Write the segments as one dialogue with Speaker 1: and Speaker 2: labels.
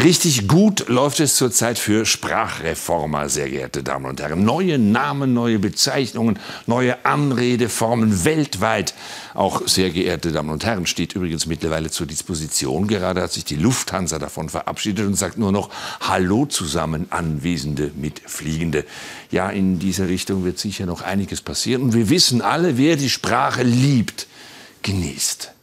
Speaker 1: Richtig gut läuft es zurzeit für Sprachreformer, sehr geehrte Damen und Herren. Neue Namen, neue Bezeichnungen, neue Anredeformen weltweit. Auch, sehr geehrte Damen und Herren, steht übrigens mittlerweile zur Disposition. Gerade hat sich die Lufthansa davon verabschiedet und sagt nur noch Hallo zusammen, Anwesende mit Fliegende. Ja, in dieser Richtung wird sicher noch einiges passieren. Und wir wissen alle, wer die Sprache liebt, genießt.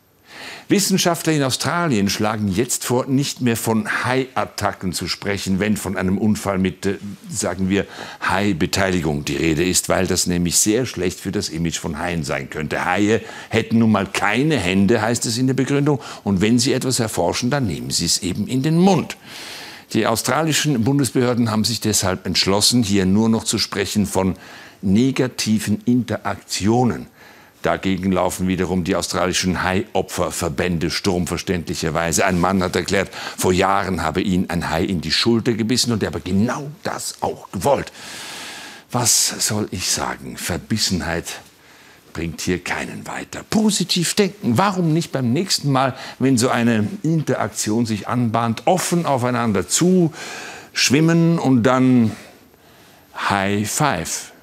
Speaker 1: Wissenschaftler in Australien schlagen jetzt vor, nicht mehr von Hai-Attacken zu sprechen, wenn von einem Unfall mit, äh, sagen wir, Hai-Beteiligung die Rede ist, weil das nämlich sehr schlecht für das Image von Haien sein könnte. Haie hätten nun mal keine Hände, heißt es in der Begründung, und wenn sie etwas erforschen, dann nehmen sie es eben in den Mund. Die australischen Bundesbehörden haben sich deshalb entschlossen, hier nur noch zu sprechen von negativen Interaktionen Dagegen laufen wiederum die australischen Hai-Opferverbände sturmverständlicherweise. Ein Mann hat erklärt, vor Jahren habe ihn ein Hai in die Schulter gebissen und er habe genau das auch gewollt. Was soll ich sagen? Verbissenheit bringt hier keinen weiter. Positiv denken. Warum nicht beim nächsten Mal, wenn so eine Interaktion sich anbahnt, offen aufeinander zu schwimmen und dann High Five